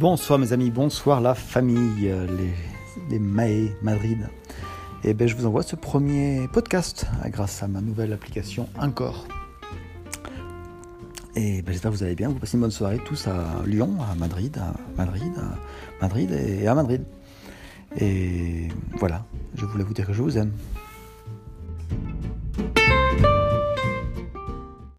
Bonsoir mes amis, bonsoir la famille, euh, les, Maé Madrid. Et ben je vous envoie ce premier podcast euh, grâce à ma nouvelle application Encore. Et ben, j'espère que vous allez bien, vous passez une bonne soirée tous à Lyon, à Madrid, à Madrid, à Madrid et à Madrid. Et voilà, je voulais vous dire que je vous aime.